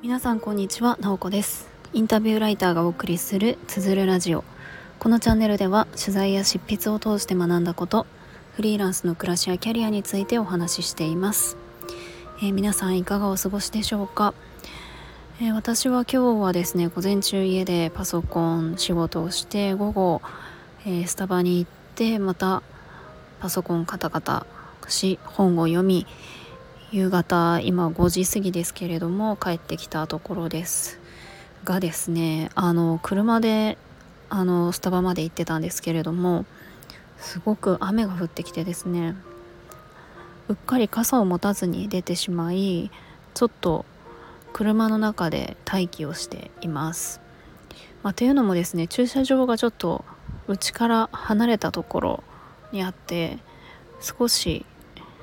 皆さんこんにちは、なおこです。インタビューライターがお送りするつづるラジオ。このチャンネルでは取材や執筆を通して学んだことフリーランスの暮らしやキャリアについてお話ししています、えー、皆さんいかがお過ごしでしょうか、えー、私は今日はですね午前中家でパソコン仕事をして午後、えー、スタバに行ってまたパソコンカタカタし本を読み夕方今5時過ぎですけれども帰ってきたところですがですねあの車であのスタバまで行ってたんですけれどもすごく雨が降ってきてですねうっかり傘を持たずに出てしまいちょっと車の中で待機をしています。まあ、というのもですね駐車場がちょっと家から離れたところにあって少し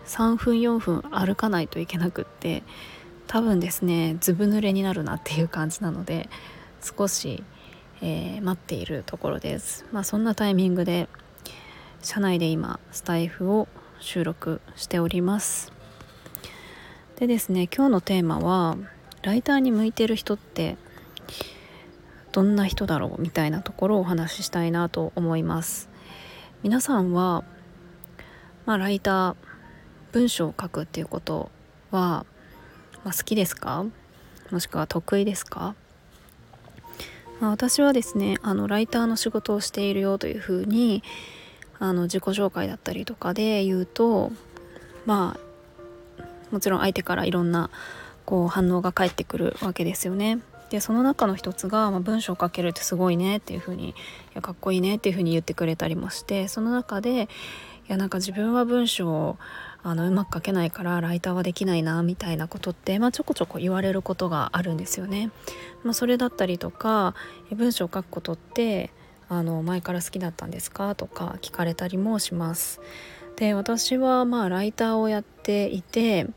3分4分歩かないといけなくって多分ですねずぶ濡れになるなっていう感じなので少し、えー、待っているところです。まあそんなタイミングで車内で今スタイフを収録しております。でですね今日のテーマはライターに向いてる人ってどんな人だろうみたいなところをお話ししたいなと思います。皆さんはまあライター文章を書くっていうことは、まあ、好きですか？もしくは得意ですか、まあ、私はですねあのライターの仕事をしているよというふうにあの自己紹介だったりとかで言うとまあもちろん相手からいろんなこう反応が返ってくるわけですよね。でその中の一つが、まあ、文章を書けるってすごいねっていう風にいやかっこいいねっていう風に言ってくれたりもしてその中でやなんか自分は文章をあのうまく書けないからライターはできないなみたいなことって、まあ、ちょこちょこ言われることがあるんですよね。まあ、それだったりとか文章を書くことってあの前から好きだったんですか？とか聞かれたりもします。で私はまあライターをやっていて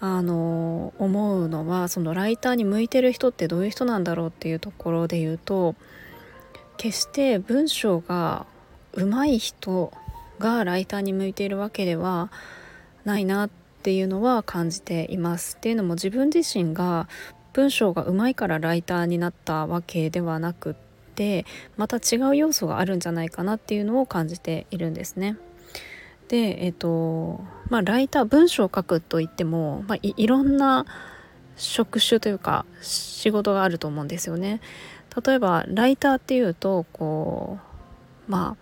あの思うのはそのライターに向いてる人ってどういう人なんだろうっていうところで言うと決して文章が上手い人がライターに向いているわけではないなっていうのは感じています。っていうのも自分自身が文章が上手いからライターになったわけではなくってまた違う要素があるんじゃないかなっていうのを感じているんですね。でえっ、とまあライター文章を書くといっても、まあ、いろんな職種というか仕事があると思うんですよね。例えばライターっていうとこうまあ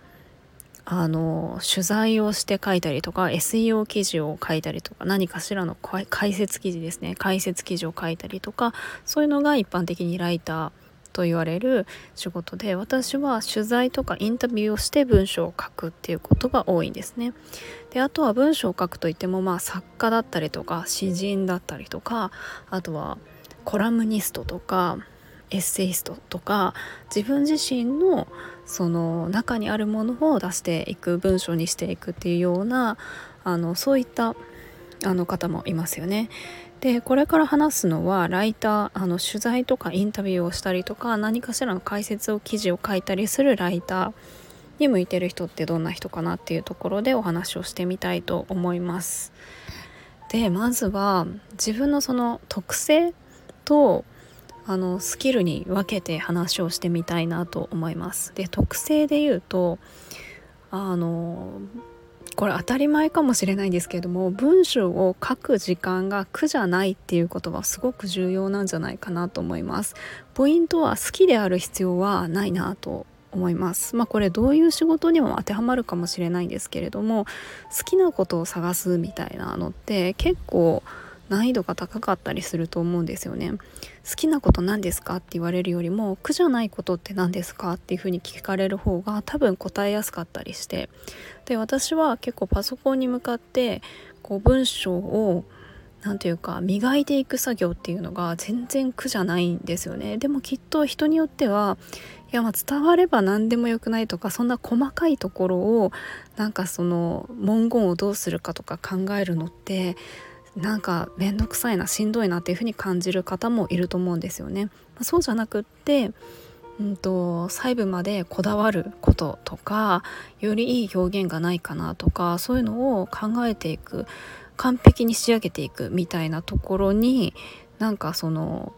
あの取材をして書いたりとか SEO 記事を書いたりとか何かしらの解説記事ですね解説記事を書いたりとかそういうのが一般的にライターと言われる仕事で私は取材とかインタビューをして文章を書くっていうことが多いんですね。であとは文章を書くといってもまあ作家だったりとか詩人だったりとかあとはコラムニストとかエッセイストとか自分自身のその中にあるものを出していく文章にしていくっていうようなあのそういったあの方もいますよね。でこれから話すのはライターあの取材とかインタビューをしたりとか何かしらの解説を記事を書いたりするライターに向いてる人ってどんな人かなっていうところでお話をしてみたいと思います。でまずは自分のその特性とあのスキルに分けて話をしてみたいなと思います。で特性で言うとあのこれ当たり前かもしれないんですけれども文章を書く時間が苦じゃないっていうことはすごく重要なんじゃないかなと思います。ポイントは好きである必要はないなと思います。まあこれどういう仕事にも当てはまるかもしれないんですけれども好きなことを探すみたいなのって結構難易度が高かったりすると思うんですよね。好きなこと何ですかって言われるよりも苦じゃないことって何ですかっていうふうに聞かれる方が多分答えやすかったりしてで私は結構パソコンに向かってこう文章を何て言うか磨いていく作業っていうのが全然苦じゃないんですよねでもきっと人によってはいやまあ伝われば何でもよくないとかそんな細かいところをなんかその文言をどうするかとか考えるのってなんか面倒くさいなしんどいなっていうふうに感じる方もいると思うんですよね。まあ、そうじゃなくってうんと、細部までこだわることとかよりいい表現がないかなとかそういうのを考えていく完璧に仕上げていくみたいなところになんかその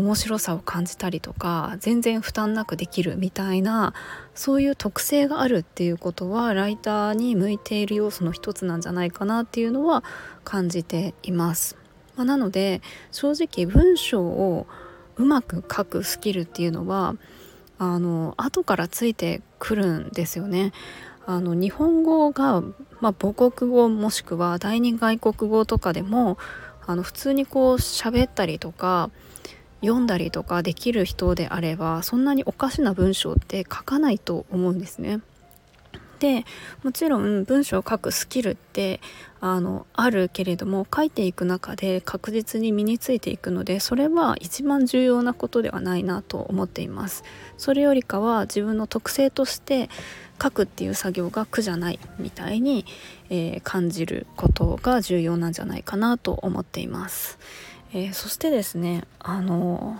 面白さを感じたりとか全然負担なくできるみたいなそういう特性があるっていうことはライターに向いている要素の一つなんじゃないかなっていうのは感じています。まあ、なので正直文章をうまく書くスキルっていうのはあの後からついてくるんですよね。あの日本語が、まあ、母国語もしくは第二外国語とかでもあの普通にこう喋ったりとか読んだりとかできる人であればそんなにおかしな文章って書かないと思うんですね。でもちろん文章を書くスキルってあのあるけれども書いていく中で確実に身についていくのでそれは一番重要なことではないなと思っていますそれよりかは自分の特性として書くっていう作業が苦じゃないみたいに、えー、感じることが重要なんじゃないかなと思っています、えー、そしてですねあの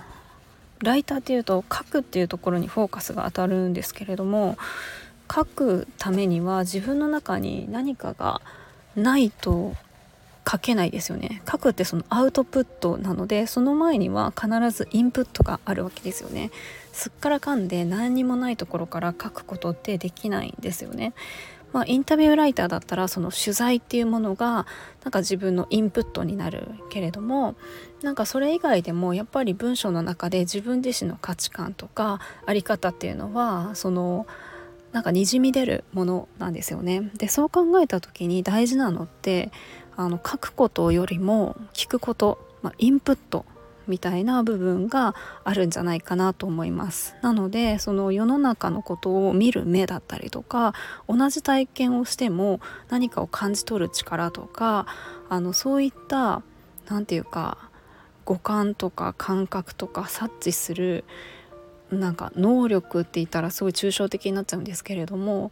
ライターっていうと書くっていうところにフォーカスが当たるんですけれども書くためには自分の中に何かがないと書けないですよね。書くってそのアウトプットなのでその前には必ずインプットがあるわけですよね。すっからかんで何にもないところから書くことってできないんですよね。まあ、インタビューライターだったらその取材っていうものがなんか自分のインプットになるけれどもなんかそれ以外でもやっぱり文章の中で自分自身の価値観とか在り方っていうのはそのなんかにじみ出るものなんですよね。でそう考えた時に大事なのってあの書くことよりも聞くこと、まあ、インプットみたいな部分があるんじゃないかなと思います。なのでその世の中のことを見る目だったりとか同じ体験をしても何かを感じ取る力とかあのそういった何て言うか五感とか感覚とか察知するなんか能力って言ったらすごい抽象的になっちゃうんですけれども、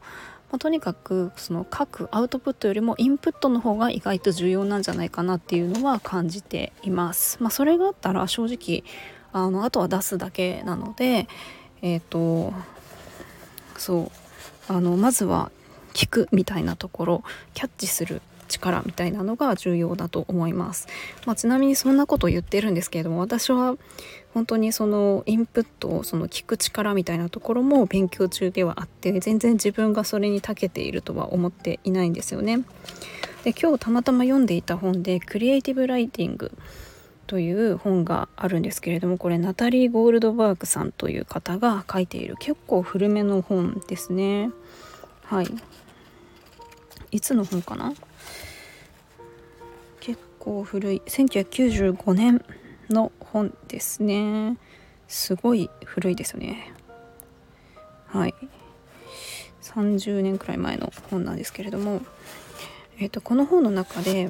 まあ、とにかくその書くアウトプットよりもインプットの方が意外と重要なんじゃないかなっていうのは感じています。まあ、それがあったら正直あのあとは出すだけなのでえっ、ー、とそうあのまずは聞くみたいなところキャッチする力みたいなのが重要だと思います。まあ、ちなみにそんなこと言ってるんですけれども私は本当にそのインプットその聞く力みたいなところも勉強中ではあって全然自分がそれに長けているとは思っていないんですよね。で今日たまたま読んでいた本で「クリエイティブ・ライティング」という本があるんですけれどもこれナタリー・ゴールドバーグさんという方が書いている結構古めの本ですね。はいいつの本かな？結構古い1995年の本ですね。すごい古いですよね。はい。30年くらい前の本なんですけれども、えーと、この本の中で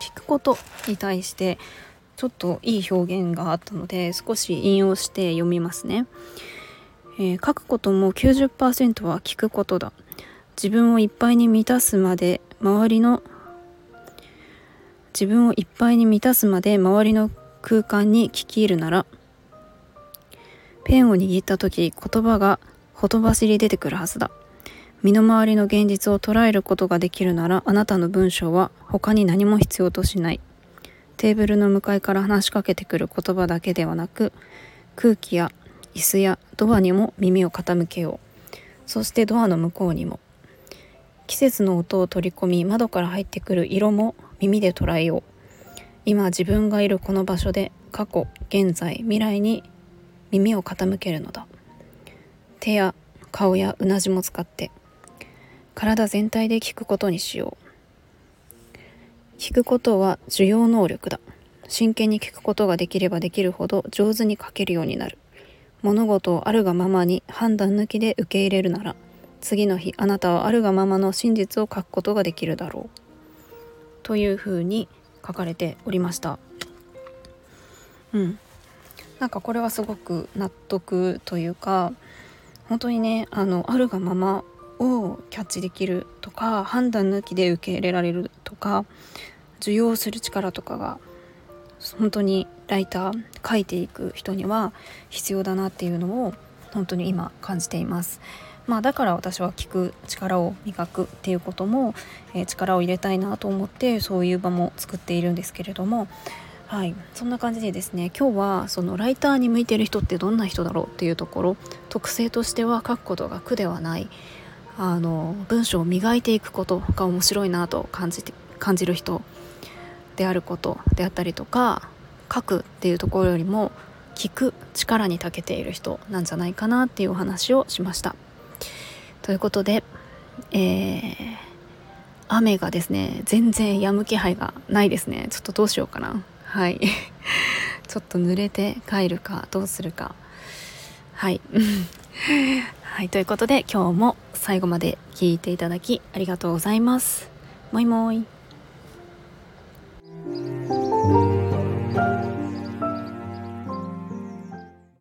聞くことに対してちょっといい表現があったので少し引用して読みますね、えー、書くことも90%は聞くことだ。自分をいっぱいに満たすまで周りの自分をいっぱいに満たすまで周りの空間に聞き入るならペンを握った時言葉がほとばしり出てくるはずだ。身の回りの現実を捉えることができるならあなたの文章は他に何も必要としない。テーブルの向かいから話しかけてくる言葉だけではなく空気や椅子やドアにも耳を傾けよう。そしてドアの向こうにも。季節の音を取り込み窓から入ってくる色も耳で捉えよう。今自分がいるこの場所で過去現在未来に耳を傾けるのだ。手や顔やうなじも使って体全体で聞くことにしよう。聞くことは受容能力だ。真剣に聞くことができればできるほど上手に書けるようになる。物事をあるがままに判断抜きで受け入れるなら次の日あなたはあるがままの真実を書くことができるだろう。というふうに書かれておりましたうんなんかこれはすごく納得というか本当にねあのあるがままをキャッチできるとか判断抜きで受け入れられるとか受容する力とかが本当にライター書いていく人には必要だなっていうのを本当に今感じています。まあ、だから私は聞く力を磨くっていうことも、えー、力を入れたいなと思ってそういう場も作っているんですけれどもはいそんな感じでですね今日はそのライターに向いてる人ってどんな人だろうっていうところ特性としては書くことが苦ではないあの文章を磨いていくことが面白いなと感じて感じる人であることであったりとか書くっていうところよりも聞く力に長けている人なんじゃないかなっていうお話をしました。ということで、えー、雨がですね、全然止む気配がないですね。ちょっとどうしようかな。はい。ちょっと濡れて帰るか、どうするか。はい。はい、ということで今日も最後まで聞いていただきありがとうございます。もいもい。